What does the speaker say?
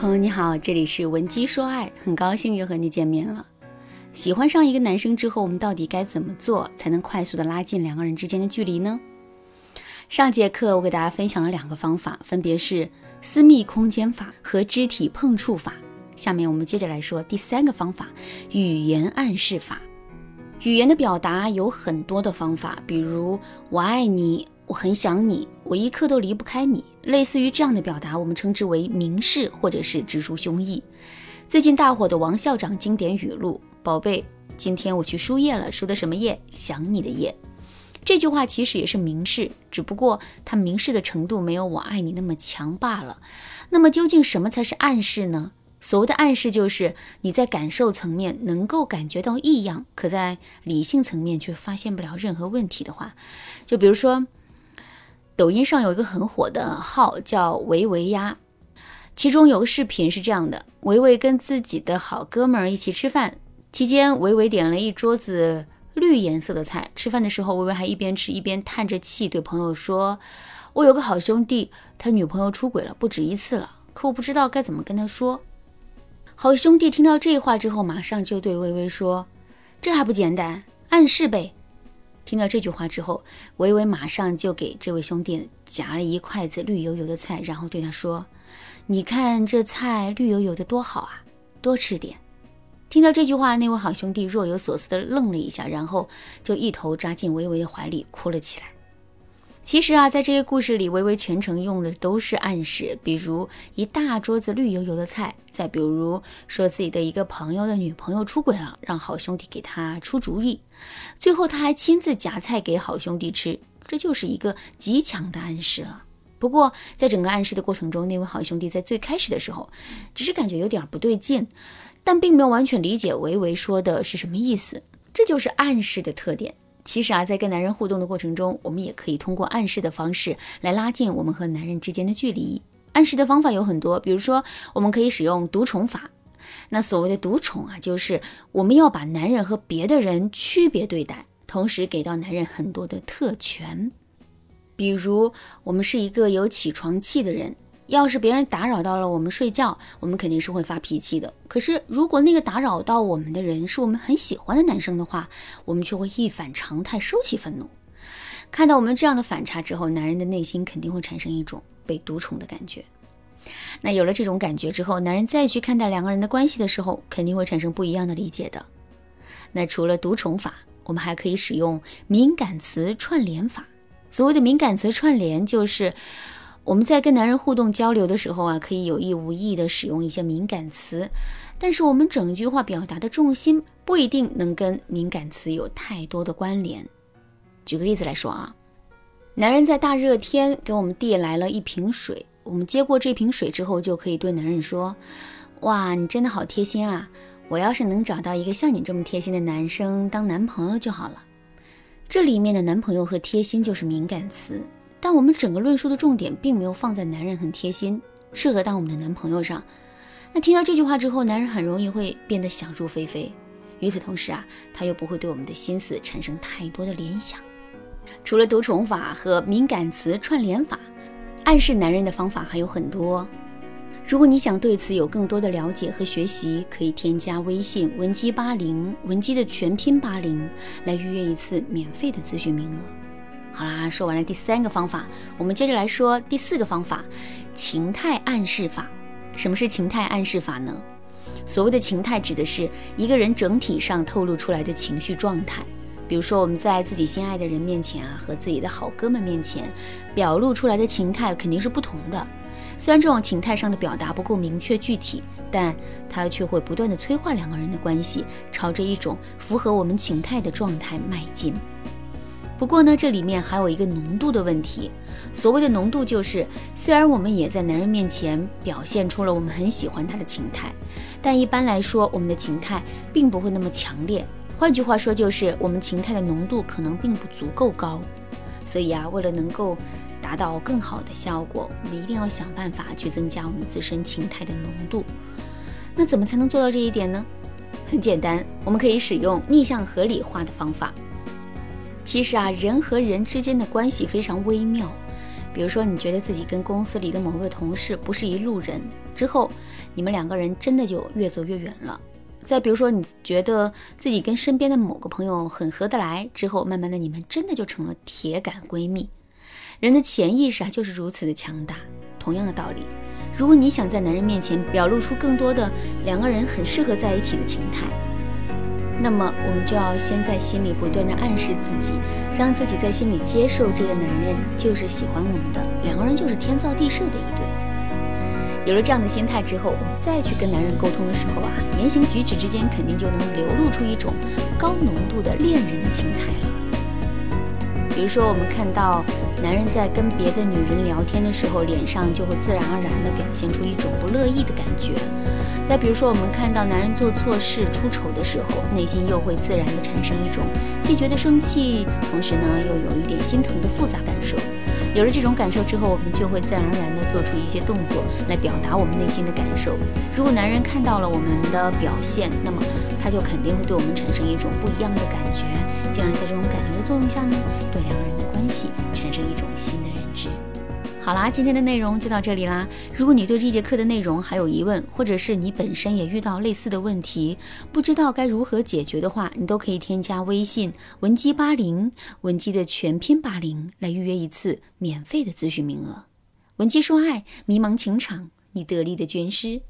朋友你好，这里是文姬说爱，很高兴又和你见面了。喜欢上一个男生之后，我们到底该怎么做才能快速的拉近两个人之间的距离呢？上节课我给大家分享了两个方法，分别是私密空间法和肢体碰触法。下面我们接着来说第三个方法——语言暗示法。语言的表达有很多的方法，比如“我爱你”。我很想你，我一刻都离不开你。类似于这样的表达，我们称之为明示，或者是直抒胸臆。最近大火的王校长经典语录：“宝贝，今天我去输液了，输的什么液？想你的液。”这句话其实也是明示，只不过它明示的程度没有“我爱你”那么强罢了。那么究竟什么才是暗示呢？所谓的暗示，就是你在感受层面能够感觉到异样，可在理性层面却发现不了任何问题的话，就比如说。抖音上有一个很火的号叫维维鸭，其中有个视频是这样的：维维跟自己的好哥们儿一起吃饭，期间维维点了一桌子绿颜色的菜。吃饭的时候，维维还一边吃一边叹着气，对朋友说：“我有个好兄弟，他女朋友出轨了不止一次了，可我不知道该怎么跟他说。”好兄弟听到这话之后，马上就对微微说：“这还不简单，暗示呗。”听到这句话之后，维维马上就给这位兄弟夹了一筷子绿油油的菜，然后对他说：“你看这菜绿油油的多好啊，多吃点。”听到这句话，那位好兄弟若有所思的愣了一下，然后就一头扎进维维的怀里哭了起来。其实啊，在这些故事里，微微全程用的都是暗示，比如一大桌子绿油油的菜，再比如说自己的一个朋友的女朋友出轨了，让好兄弟给他出主意，最后他还亲自夹菜给好兄弟吃，这就是一个极强的暗示了。不过，在整个暗示的过程中，那位好兄弟在最开始的时候，只是感觉有点不对劲，但并没有完全理解维维说的是什么意思，这就是暗示的特点。其实啊，在跟男人互动的过程中，我们也可以通过暗示的方式来拉近我们和男人之间的距离。暗示的方法有很多，比如说，我们可以使用独宠法。那所谓的独宠啊，就是我们要把男人和别的人区别对待，同时给到男人很多的特权。比如，我们是一个有起床气的人。要是别人打扰到了我们睡觉，我们肯定是会发脾气的。可是，如果那个打扰到我们的人是我们很喜欢的男生的话，我们却会一反常态收起愤怒。看到我们这样的反差之后，男人的内心肯定会产生一种被独宠的感觉。那有了这种感觉之后，男人再去看待两个人的关系的时候，肯定会产生不一样的理解的。那除了独宠法，我们还可以使用敏感词串联法。所谓的敏感词串联，就是。我们在跟男人互动交流的时候啊，可以有意无意的使用一些敏感词，但是我们整句话表达的重心不一定能跟敏感词有太多的关联。举个例子来说啊，男人在大热天给我们递来了一瓶水，我们接过这瓶水之后，就可以对男人说：“哇，你真的好贴心啊！我要是能找到一个像你这么贴心的男生当男朋友就好了。”这里面的男朋友和贴心就是敏感词。但我们整个论述的重点并没有放在男人很贴心，适合当我们的男朋友上。那听到这句话之后，男人很容易会变得想入非非。与此同时啊，他又不会对我们的心思产生太多的联想。除了独宠法和敏感词串联法，暗示男人的方法还有很多。如果你想对此有更多的了解和学习，可以添加微信文姬八零，文姬的全拼八零，来预约一次免费的咨询名额。好啦，说完了第三个方法，我们接着来说第四个方法——情态暗示法。什么是情态暗示法呢？所谓的情态，指的是一个人整体上透露出来的情绪状态。比如说，我们在自己心爱的人面前啊，和自己的好哥们面前，表露出来的情态肯定是不同的。虽然这种情态上的表达不够明确具体，但它却会不断的催化两个人的关系，朝着一种符合我们情态的状态迈进。不过呢，这里面还有一个浓度的问题。所谓的浓度，就是虽然我们也在男人面前表现出了我们很喜欢他的情态，但一般来说，我们的情态并不会那么强烈。换句话说，就是我们情态的浓度可能并不足够高。所以啊，为了能够达到更好的效果，我们一定要想办法去增加我们自身情态的浓度。那怎么才能做到这一点呢？很简单，我们可以使用逆向合理化的方法。其实啊，人和人之间的关系非常微妙，比如说，你觉得自己跟公司里的某个同事不是一路人，之后你们两个人真的就越走越远了。再比如说，你觉得自己跟身边的某个朋友很合得来，之后慢慢的你们真的就成了铁杆闺蜜。人的潜意识啊就是如此的强大。同样的道理，如果你想在男人面前表露出更多的两个人很适合在一起的情态，那么我们就要先在心里不断的暗示自己，让自己在心里接受这个男人就是喜欢我们的，两个人就是天造地设的一对。有了这样的心态之后，我们再去跟男人沟通的时候啊，言行举止之间肯定就能流露出一种高浓度的恋人的情态了。比如说，我们看到男人在跟别的女人聊天的时候，脸上就会自然而然地表现出一种不乐意的感觉。再比如说，我们看到男人做错事出丑的时候，内心又会自然地产生一种既觉得生气，同时呢又有一点心疼的复杂感受。有了这种感受之后，我们就会自然而然地做出一些动作来表达我们内心的感受。如果男人看到了我们的表现，那么他就肯定会对我们产生一种不一样的感觉，进而在这种感作用下呢，对两个人的关系产生一种新的认知。好啦，今天的内容就到这里啦。如果你对这节课的内容还有疑问，或者是你本身也遇到类似的问题，不知道该如何解决的话，你都可以添加微信文姬八零，文姬的全拼八零，来预约一次免费的咨询名额。文姬说爱，迷茫情场，你得力的军师。